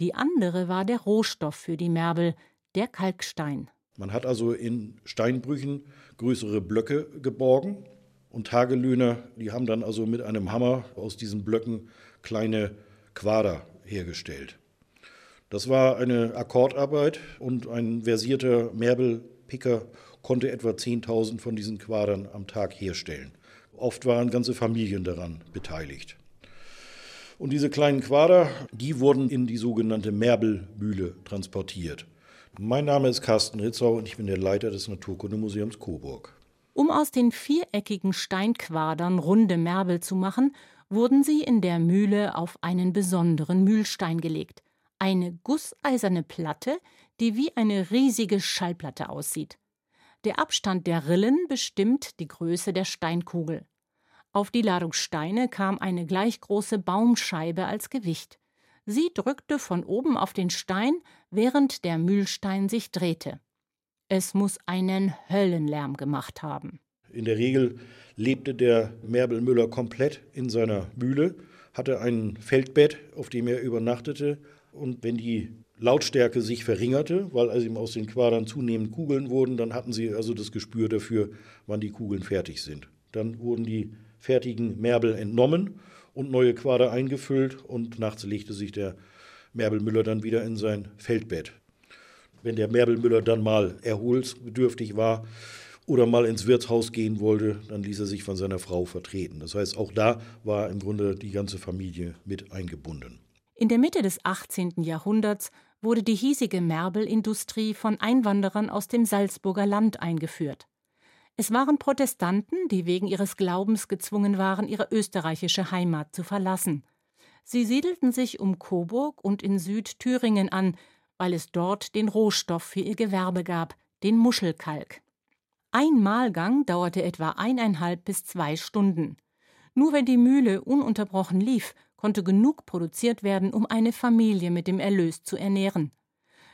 Die andere war der Rohstoff für die Merbel, der Kalkstein. Man hat also in Steinbrüchen größere Blöcke geborgen und Tagelöhner, die haben dann also mit einem Hammer aus diesen Blöcken kleine Quader hergestellt. Das war eine Akkordarbeit und ein versierter Merbelpicker konnte etwa 10.000 von diesen Quadern am Tag herstellen. Oft waren ganze Familien daran beteiligt. Und diese kleinen Quader, die wurden in die sogenannte Merbelmühle transportiert. Mein Name ist Carsten Ritzau und ich bin der Leiter des Naturkundemuseums Coburg. Um aus den viereckigen Steinquadern runde Merbel zu machen, wurden sie in der Mühle auf einen besonderen Mühlstein gelegt. Eine gusseiserne Platte, die wie eine riesige Schallplatte aussieht. Der Abstand der Rillen bestimmt die Größe der Steinkugel. Auf die Ladung Steine kam eine gleich große Baumscheibe als Gewicht. Sie drückte von oben auf den Stein, während der Mühlstein sich drehte. Es muss einen Höllenlärm gemacht haben. In der Regel lebte der Merbelmüller komplett in seiner Mühle, hatte ein Feldbett, auf dem er übernachtete. Und wenn die Lautstärke sich verringerte, weil also ihm aus den Quadern zunehmend Kugeln wurden, dann hatten sie also das Gespür dafür, wann die Kugeln fertig sind. Dann wurden die fertigen Merbel entnommen und neue Quader eingefüllt und nachts legte sich der Merbelmüller dann wieder in sein Feldbett. Wenn der Merbelmüller dann mal erholsbedürftig war oder mal ins Wirtshaus gehen wollte, dann ließ er sich von seiner Frau vertreten. Das heißt, auch da war im Grunde die ganze Familie mit eingebunden. In der Mitte des 18. Jahrhunderts wurde die hiesige Merbelindustrie von Einwanderern aus dem Salzburger Land eingeführt. Es waren Protestanten, die wegen ihres Glaubens gezwungen waren, ihre österreichische Heimat zu verlassen. Sie siedelten sich um Coburg und in Südthüringen an, weil es dort den Rohstoff für ihr Gewerbe gab, den Muschelkalk. Ein Mahlgang dauerte etwa eineinhalb bis zwei Stunden. Nur wenn die Mühle ununterbrochen lief, konnte genug produziert werden, um eine Familie mit dem Erlös zu ernähren.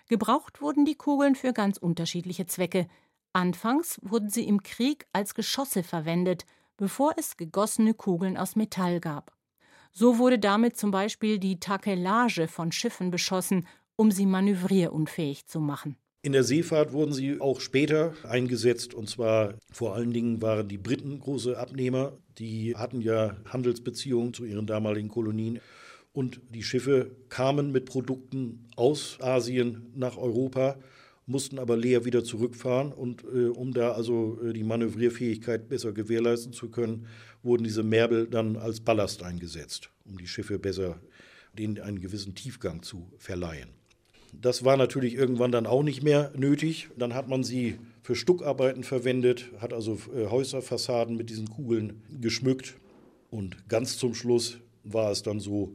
Gebraucht wurden die Kugeln für ganz unterschiedliche Zwecke, Anfangs wurden sie im Krieg als Geschosse verwendet, bevor es gegossene Kugeln aus Metall gab. So wurde damit zum Beispiel die Takelage von Schiffen beschossen, um sie manövrierunfähig zu machen. In der Seefahrt wurden sie auch später eingesetzt und zwar vor allen Dingen waren die Briten große Abnehmer. Die hatten ja Handelsbeziehungen zu ihren damaligen Kolonien und die Schiffe kamen mit Produkten aus Asien nach Europa mussten aber leer wieder zurückfahren. Und äh, um da also äh, die Manövrierfähigkeit besser gewährleisten zu können, wurden diese Merbel dann als Ballast eingesetzt, um die Schiffe besser denen einen gewissen Tiefgang zu verleihen. Das war natürlich irgendwann dann auch nicht mehr nötig. Dann hat man sie für Stuckarbeiten verwendet, hat also äh, Häuserfassaden mit diesen Kugeln geschmückt. Und ganz zum Schluss war es dann so,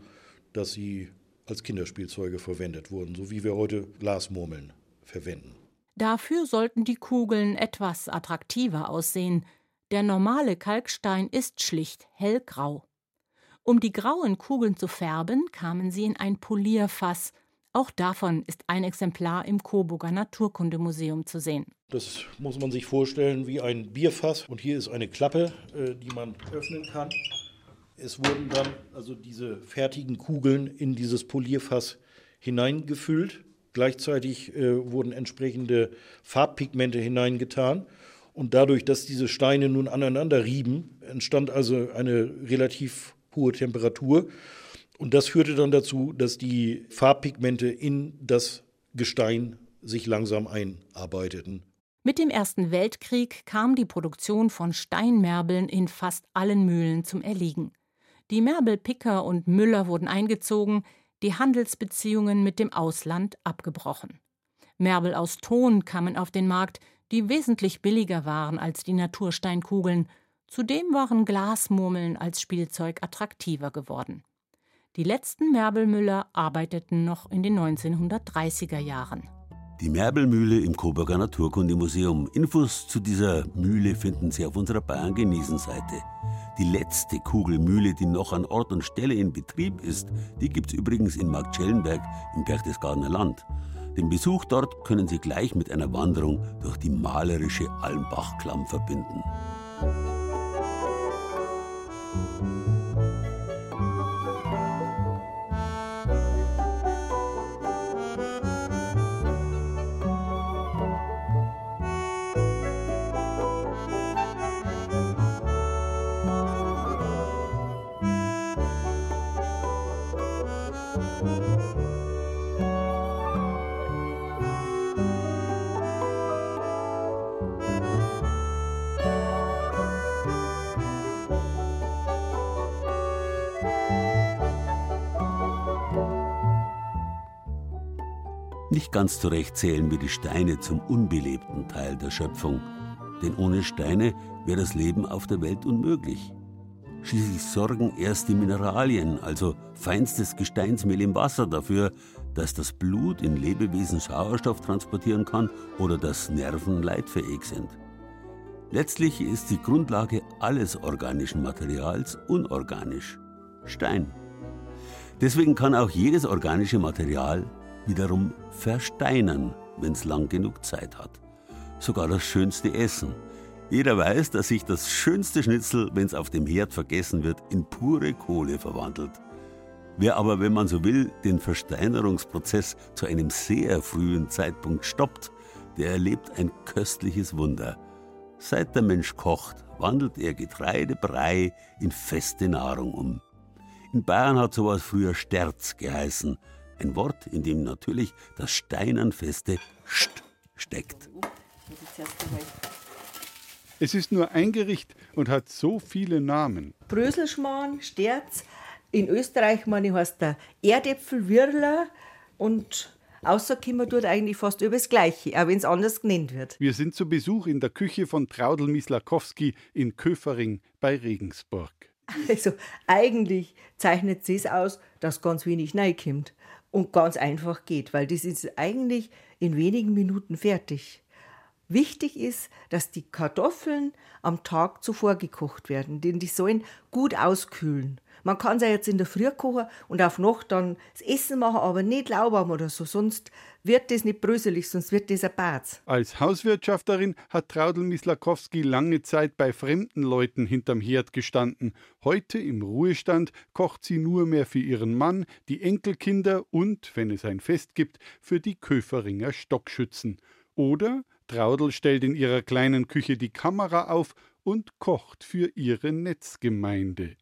dass sie als Kinderspielzeuge verwendet wurden, so wie wir heute Glasmurmeln verwenden. Dafür sollten die Kugeln etwas attraktiver aussehen. Der normale Kalkstein ist schlicht hellgrau. Um die grauen Kugeln zu färben, kamen sie in ein Polierfass. Auch davon ist ein Exemplar im Coburger Naturkundemuseum zu sehen. Das muss man sich vorstellen wie ein Bierfass. Und hier ist eine Klappe, äh, die man öffnen kann. Es wurden dann also diese fertigen Kugeln in dieses Polierfass hineingefüllt. Gleichzeitig äh, wurden entsprechende Farbpigmente hineingetan. Und dadurch, dass diese Steine nun aneinander rieben, entstand also eine relativ hohe Temperatur. Und das führte dann dazu, dass die Farbpigmente in das Gestein sich langsam einarbeiteten. Mit dem Ersten Weltkrieg kam die Produktion von Steinmerbeln in fast allen Mühlen zum Erliegen. Die Merbelpicker und Müller wurden eingezogen, die Handelsbeziehungen mit dem Ausland abgebrochen. Merbel aus Ton kamen auf den Markt, die wesentlich billiger waren als die Natursteinkugeln. Zudem waren Glasmurmeln als Spielzeug attraktiver geworden. Die letzten Merbelmüller arbeiteten noch in den 1930er Jahren. Die Merbelmühle im Coburger Naturkundemuseum. Infos zu dieser Mühle finden Sie auf unserer Bayern genießen Seite. Die letzte Kugelmühle, die noch an Ort und Stelle in Betrieb ist, die gibt es übrigens in Marktschellenberg im Berchtesgadener Land. Den Besuch dort können Sie gleich mit einer Wanderung durch die malerische Almbachklamm verbinden. Ganz zurecht zählen wir die Steine zum unbelebten Teil der Schöpfung, denn ohne Steine wäre das Leben auf der Welt unmöglich. Schließlich sorgen erst die Mineralien, also feinstes Gesteinsmehl im Wasser, dafür, dass das Blut in Lebewesen Sauerstoff transportieren kann oder dass Nerven leitfähig sind. Letztlich ist die Grundlage alles organischen Materials unorganisch Stein. Deswegen kann auch jedes organische Material wiederum versteinern, wenn es lang genug Zeit hat. Sogar das schönste Essen. Jeder weiß, dass sich das schönste Schnitzel, wenn es auf dem Herd vergessen wird, in pure Kohle verwandelt. Wer aber, wenn man so will, den Versteinerungsprozess zu einem sehr frühen Zeitpunkt stoppt, der erlebt ein köstliches Wunder. Seit der Mensch kocht, wandelt er Getreidebrei in feste Nahrung um. In Bayern hat sowas früher Sterz geheißen, ein Wort, in dem natürlich das steinernfeste St steckt. Es ist nur ein Gericht und hat so viele Namen. Bröselschmarrn, Sterz. In Österreich, meine heißt der Erdäpfelwirler und Außerkommen tut eigentlich fast über das Gleiche, auch wenn es anders genannt wird. Wir sind zu Besuch in der Küche von Traudl Mislakowski in Köfering bei Regensburg. Also eigentlich zeichnet es aus, dass ganz wenig kommt und ganz einfach geht, weil das ist eigentlich in wenigen Minuten fertig. Wichtig ist, dass die Kartoffeln am Tag zuvor gekocht werden, denn die sollen gut auskühlen. Man kann sie jetzt in der Früh kochen und auf Nacht dann das Essen machen, aber nicht lauwarm oder so, sonst wird das nicht bröselig, sonst wird das ein Bad. Als Hauswirtschafterin hat Traudl Mislakowski lange Zeit bei fremden Leuten hinterm Herd gestanden. Heute im Ruhestand kocht sie nur mehr für ihren Mann, die Enkelkinder und, wenn es ein Fest gibt, für die Köferinger Stockschützen. Oder Traudl stellt in ihrer kleinen Küche die Kamera auf und kocht für ihre Netzgemeinde.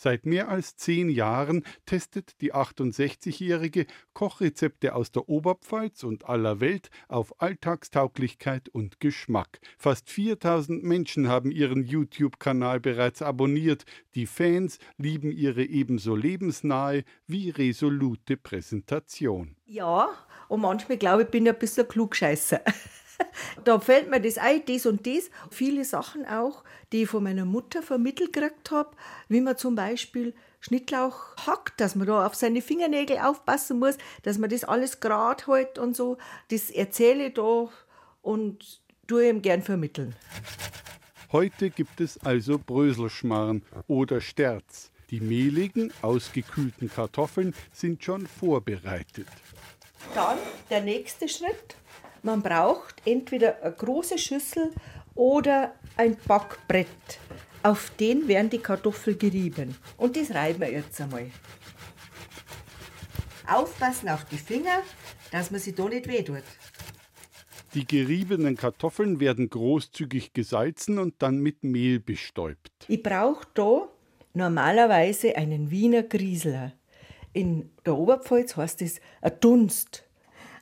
Seit mehr als zehn Jahren testet die 68-Jährige Kochrezepte aus der Oberpfalz und aller Welt auf Alltagstauglichkeit und Geschmack. Fast 4000 Menschen haben ihren YouTube-Kanal bereits abonniert. Die Fans lieben ihre ebenso lebensnahe wie resolute Präsentation. Ja, und manchmal glaube ich, bin ich ein bisschen klugscheißer. da fällt mir das ein, das und das. Viele Sachen auch, die ich von meiner Mutter vermittelt gekriegt habe, wie man zum Beispiel Schnittlauch hackt, dass man da auf seine Fingernägel aufpassen muss, dass man das alles gerade hält und so. Das erzähle ich da und tue ihm gern vermitteln. Heute gibt es also Bröselschmarrn oder Sterz. Die mehligen, ausgekühlten Kartoffeln sind schon vorbereitet. Dann der nächste Schritt. Man braucht entweder eine große Schüssel oder ein Backbrett. Auf den werden die Kartoffeln gerieben. Und das reiben wir jetzt einmal. Aufpassen auf die Finger, dass man sie da nicht wehtut. Die geriebenen Kartoffeln werden großzügig gesalzen und dann mit Mehl bestäubt. Ich brauche da normalerweise einen Wiener Griesler. In der Oberpfalz heißt es ein Dunst.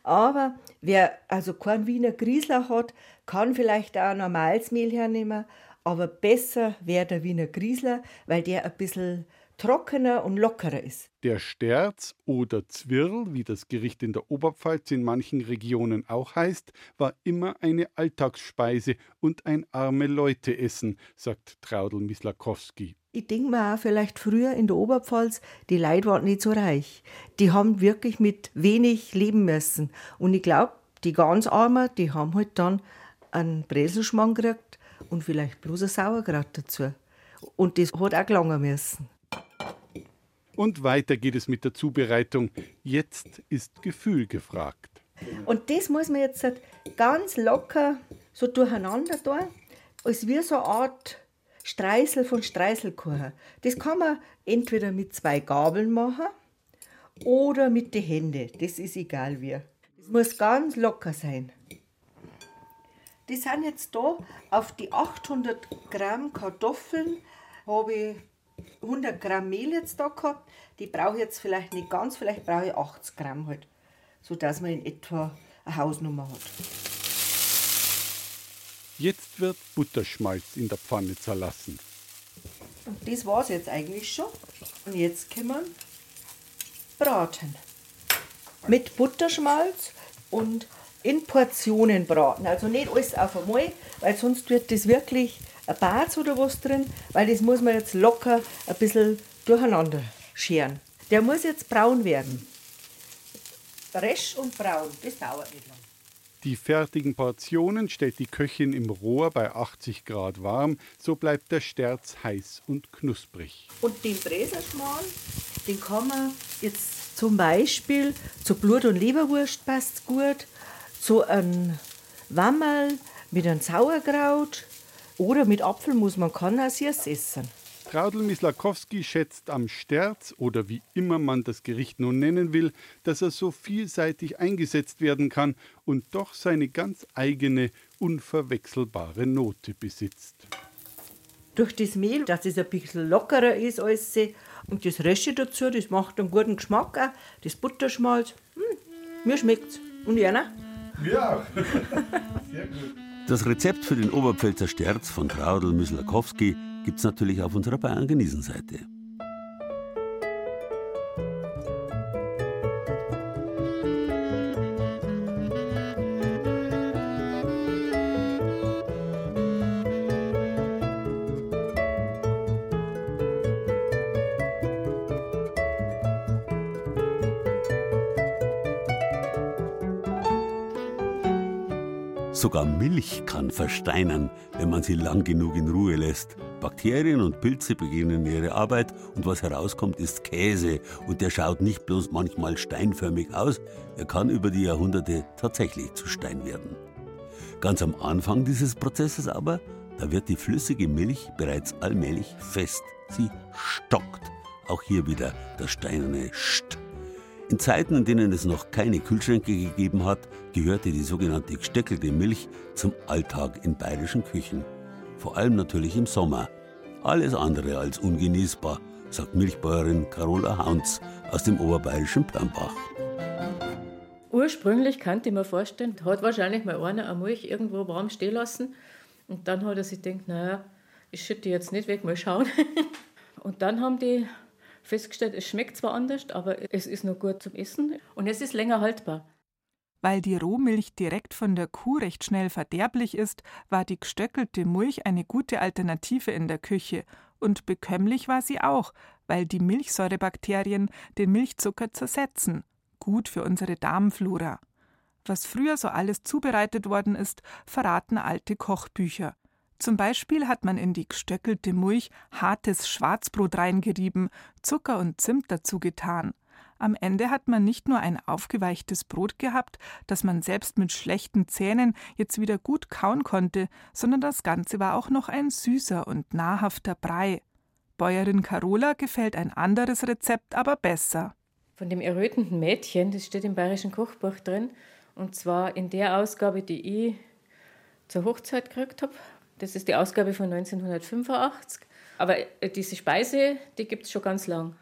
Aber wer also kein Wiener Griesler hat, kann vielleicht auch normales Mehl hernehmen. Aber besser wäre der Wiener Griesler, weil der ein bisschen trockener und lockerer ist. Der Sterz oder Zwirl, wie das Gericht in der Oberpfalz in manchen Regionen auch heißt, war immer eine Alltagsspeise und ein arme Leute-Essen, sagt Traudl Mislakowski. Ich denke mir auch vielleicht früher in der Oberpfalz, die Leute waren nicht so reich. Die haben wirklich mit wenig leben müssen. Und ich glaube, die ganz Armen, die haben halt dann einen Breselschmarrn gekriegt und vielleicht bloß ein Sauerkraut dazu. Und das hat auch gelangen müssen. Und weiter geht es mit der Zubereitung. Jetzt ist Gefühl gefragt. Und das muss man jetzt ganz locker so durcheinander tun, als wie so eine Art Streisel von Streiselkuchen. Das kann man entweder mit zwei Gabeln machen oder mit den Händen. Das ist egal wie. Das muss ganz locker sein. Die sind jetzt da auf die 800 Gramm Kartoffeln habe ich 100 Gramm Mehl jetzt da gehabt. Die brauche ich jetzt vielleicht nicht ganz, vielleicht brauche ich 80 Gramm halt, sodass man in etwa eine Hausnummer hat. Jetzt wird Butterschmalz in der Pfanne zerlassen. Und das war es jetzt eigentlich schon. Und jetzt können wir braten. Mit Butterschmalz und in Portionen braten. Also nicht alles auf einmal, weil sonst wird das wirklich ein Bad oder was drin, weil das muss man jetzt locker ein bisschen durcheinander scheren. Der muss jetzt braun werden. Fresh und braun, das dauert nicht lang. Die fertigen Portionen stellt die Köchin im Rohr bei 80 Grad warm, so bleibt der Sterz heiß und knusprig. Und den Bräserschmarrn, den kann man jetzt zum Beispiel zu Blut- und Leberwurst passt gut, zu einem Wammerl mit einem Sauerkraut oder mit Apfelmus. Man kann auch süß essen. Traudl Mislakowski schätzt am Sterz oder wie immer man das Gericht nun nennen will, dass er so vielseitig eingesetzt werden kann und doch seine ganz eigene, unverwechselbare Note besitzt. Durch das Mehl, dass es ein bisschen lockerer ist als sie, und das Rösche dazu, das macht einen guten Geschmack auch. Das Butterschmalz, hm, mir schmeckt's. Und ihr, ne? Ja. Sehr gut. Das Rezept für den Oberpfälzer Sterz von Traudl Myslakowski gibt es natürlich auf unserer Bayern genießen Seite. Sogar Milch kann versteinern, wenn man sie lang genug in Ruhe lässt. Bakterien und Pilze beginnen ihre Arbeit und was herauskommt, ist Käse. Und der schaut nicht bloß manchmal steinförmig aus, er kann über die Jahrhunderte tatsächlich zu Stein werden. Ganz am Anfang dieses Prozesses aber, da wird die flüssige Milch bereits allmählich fest. Sie stockt. Auch hier wieder das steinerne St. In Zeiten, in denen es noch keine Kühlschränke gegeben hat, gehörte die sogenannte gesteckelte Milch zum Alltag in bayerischen Küchen. Vor allem natürlich im Sommer. Alles andere als ungenießbar, sagt Milchbäuerin Carola Haunz aus dem oberbayerischen Pörnbach. Ursprünglich könnte ich mir vorstellen, hat wahrscheinlich mal einer eine Milch irgendwo warm stehen lassen und dann hat er sich gedacht, naja, ich schütte die jetzt nicht weg, mal schauen. und dann haben die festgestellt, es schmeckt zwar anders, aber es ist nur gut zum Essen und es ist länger haltbar. Weil die Rohmilch direkt von der Kuh recht schnell verderblich ist, war die gestöckelte Milch eine gute Alternative in der Küche. Und bekömmlich war sie auch, weil die Milchsäurebakterien den Milchzucker zersetzen. Gut für unsere Darmflora. Was früher so alles zubereitet worden ist, verraten alte Kochbücher. Zum Beispiel hat man in die gestöckelte Milch hartes Schwarzbrot reingerieben, Zucker und Zimt dazu getan. Am Ende hat man nicht nur ein aufgeweichtes Brot gehabt, das man selbst mit schlechten Zähnen jetzt wieder gut kauen konnte, sondern das Ganze war auch noch ein süßer und nahrhafter Brei. Bäuerin Carola gefällt ein anderes Rezept aber besser. Von dem errötenden Mädchen, das steht im Bayerischen Kochbuch drin, und zwar in der Ausgabe, die ich zur Hochzeit gekriegt habe, das ist die Ausgabe von 1985. Aber äh, diese Speise, die gibt es schon ganz lang.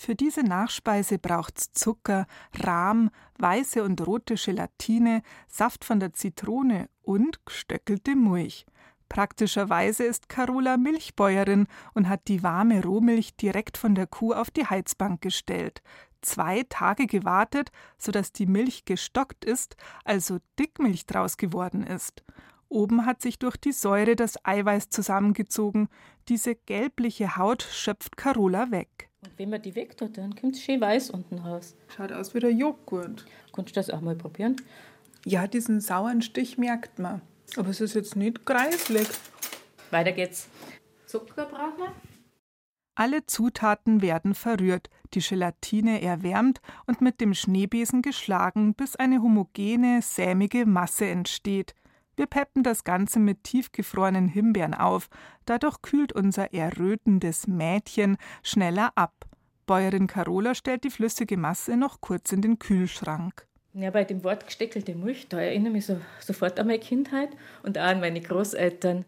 Für diese Nachspeise braucht's Zucker, Rahm, weiße und rote Gelatine, Saft von der Zitrone und gestöckelte Milch. Praktischerweise ist Carola Milchbäuerin und hat die warme Rohmilch direkt von der Kuh auf die Heizbank gestellt. Zwei Tage gewartet, sodass die Milch gestockt ist, also Dickmilch draus geworden ist. Oben hat sich durch die Säure das Eiweiß zusammengezogen. Diese gelbliche Haut schöpft Carola weg. Und wenn man die weg tut, dann kommt es schön weiß unten raus. Schaut aus wie der Joghurt. Kannst du das auch mal probieren? Ja, diesen sauren Stich merkt man. Aber es ist jetzt nicht greiflich. Weiter geht's. Zucker brauchen wir. Alle Zutaten werden verrührt, die Gelatine erwärmt und mit dem Schneebesen geschlagen, bis eine homogene, sämige Masse entsteht. Wir peppen das Ganze mit tiefgefrorenen Himbeeren auf. Dadurch kühlt unser errötendes Mädchen schneller ab. Bäuerin Carola stellt die flüssige Masse noch kurz in den Kühlschrank. Ja, bei dem Wort gesteckelte Milch, da erinnere ich mich so, sofort an meine Kindheit und auch an meine Großeltern.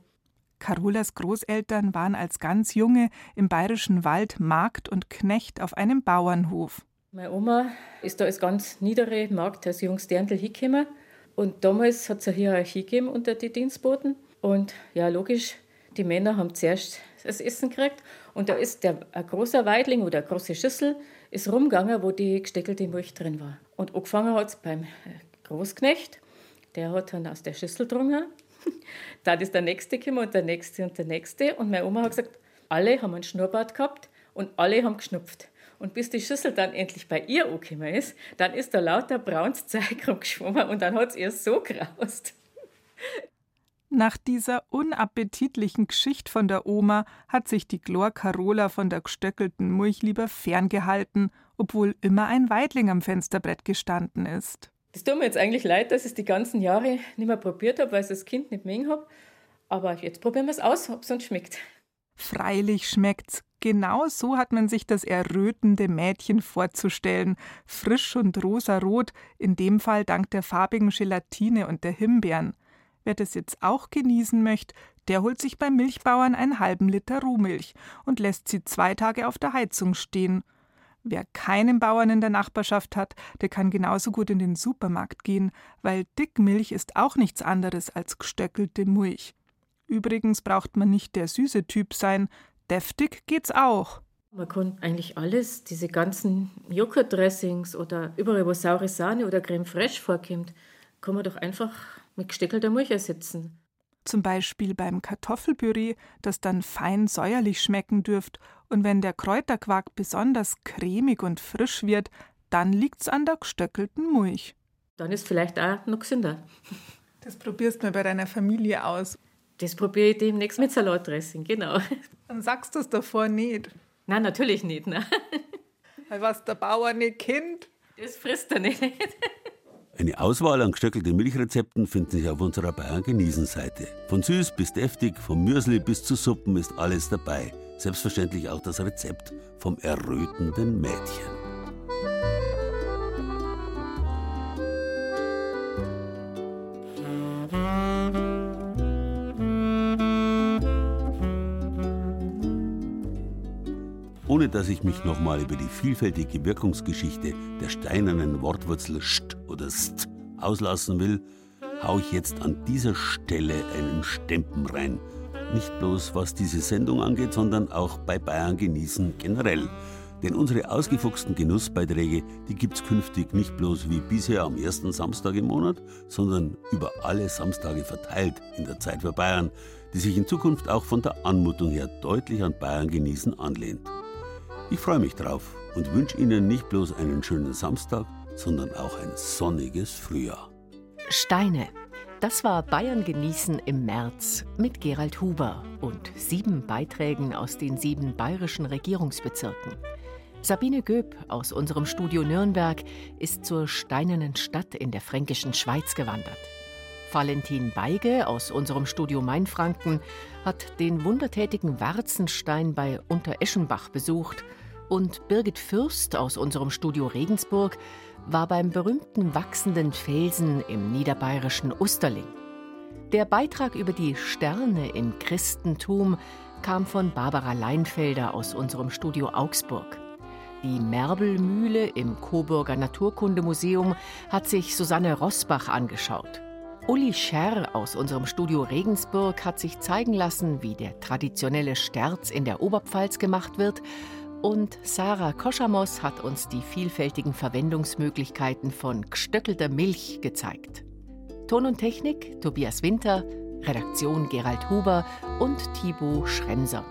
Carolas Großeltern waren als ganz junge im bayerischen Wald Magd und Knecht auf einem Bauernhof. Meine Oma ist da als ganz niedere Magd als junges Dirndl hingekommen und damals hat es eine Hierarchie gegeben unter die Dienstboten. Und ja, logisch, die Männer haben zuerst das Essen gekriegt. Und da ist der, ein großer Weidling oder eine große Schüssel ist rumgegangen, wo die gesteckelte Milch drin war. Und angefangen hat es beim Großknecht. Der hat dann aus der Schüssel getrunken. dann ist der nächste gekommen und der nächste und der nächste. Und meine Oma hat gesagt, alle haben einen Schnurrbart gehabt und alle haben geschnupft. Und bis die Schüssel dann endlich bei ihr angekommen ist, dann ist da lauter braunes Zeug rumgeschwommen und dann hat es ihr so graust. Nach dieser unappetitlichen Geschichte von der Oma hat sich die Glor Carola von der gestöckelten Milch lieber ferngehalten, obwohl immer ein Weidling am Fensterbrett gestanden ist. Das tut mir jetzt eigentlich leid, dass ich es die ganzen Jahre nicht mehr probiert habe, weil ich das Kind nicht mehr habe. Aber jetzt probieren wir es aus, ob es uns schmeckt. Freilich schmeckt's. Genau so hat man sich das errötende Mädchen vorzustellen. Frisch und rosarot, in dem Fall dank der farbigen Gelatine und der Himbeeren. Wer das jetzt auch genießen möchte, der holt sich beim Milchbauern einen halben Liter Rohmilch und lässt sie zwei Tage auf der Heizung stehen. Wer keinen Bauern in der Nachbarschaft hat, der kann genauso gut in den Supermarkt gehen, weil Dickmilch ist auch nichts anderes als gestöckelte Milch. Übrigens braucht man nicht der süße Typ sein, deftig geht's auch. Man kann eigentlich alles, diese ganzen Joghurtdressings oder überall, wo saure Sahne oder Creme fraiche vorkommt, kann man doch einfach mit gesteckelter Milch ersetzen. Zum Beispiel beim Kartoffelpüree, das dann fein säuerlich schmecken dürft. Und wenn der Kräuterquark besonders cremig und frisch wird, dann liegt's an der gestöckelten Milch. Dann ist vielleicht auch noch gesünder. Das probierst du bei deiner Familie aus. Das probiere ich demnächst mit Salatdressing, genau. Dann sagst du es davor nicht. Nein, natürlich nicht. Nein. Weil was der Bauer nicht kennt, das frisst er nicht. Eine Auswahl an gestöckelten Milchrezepten finden sich auf unserer Bayern genießen Seite. Von süß bis deftig, vom Mürsli bis zu Suppen ist alles dabei. Selbstverständlich auch das Rezept vom errötenden Mädchen. Ohne dass ich mich nochmal über die vielfältige Wirkungsgeschichte der steinernen Wortwurzel st oder st auslassen will, hau ich jetzt an dieser Stelle einen Stempen rein. Nicht bloß was diese Sendung angeht, sondern auch bei Bayern genießen generell. Denn unsere ausgefuchsten Genussbeiträge, die gibt's künftig nicht bloß wie bisher am ersten Samstag im Monat, sondern über alle Samstage verteilt in der Zeit für Bayern, die sich in Zukunft auch von der Anmutung her deutlich an Bayern genießen anlehnt. Ich freue mich drauf und wünsche Ihnen nicht bloß einen schönen Samstag, sondern auch ein sonniges Frühjahr. Steine. Das war Bayern genießen im März mit Gerald Huber und sieben Beiträgen aus den sieben bayerischen Regierungsbezirken. Sabine Göb aus unserem Studio Nürnberg ist zur steinernen Stadt in der fränkischen Schweiz gewandert. Valentin Beige aus unserem Studio Mainfranken hat den wundertätigen Warzenstein bei Untereschenbach besucht und Birgit Fürst aus unserem Studio Regensburg war beim berühmten wachsenden Felsen im niederbayerischen Usterling. Der Beitrag über die Sterne im Christentum kam von Barbara Leinfelder aus unserem Studio Augsburg. Die Merbelmühle im Coburger Naturkundemuseum hat sich Susanne Rosbach angeschaut. Uli Scherr aus unserem Studio Regensburg hat sich zeigen lassen, wie der traditionelle Sterz in der Oberpfalz gemacht wird und Sarah Koschamos hat uns die vielfältigen Verwendungsmöglichkeiten von gestöckelter Milch gezeigt. Ton und Technik Tobias Winter, Redaktion Gerald Huber und Thibaut Schremser.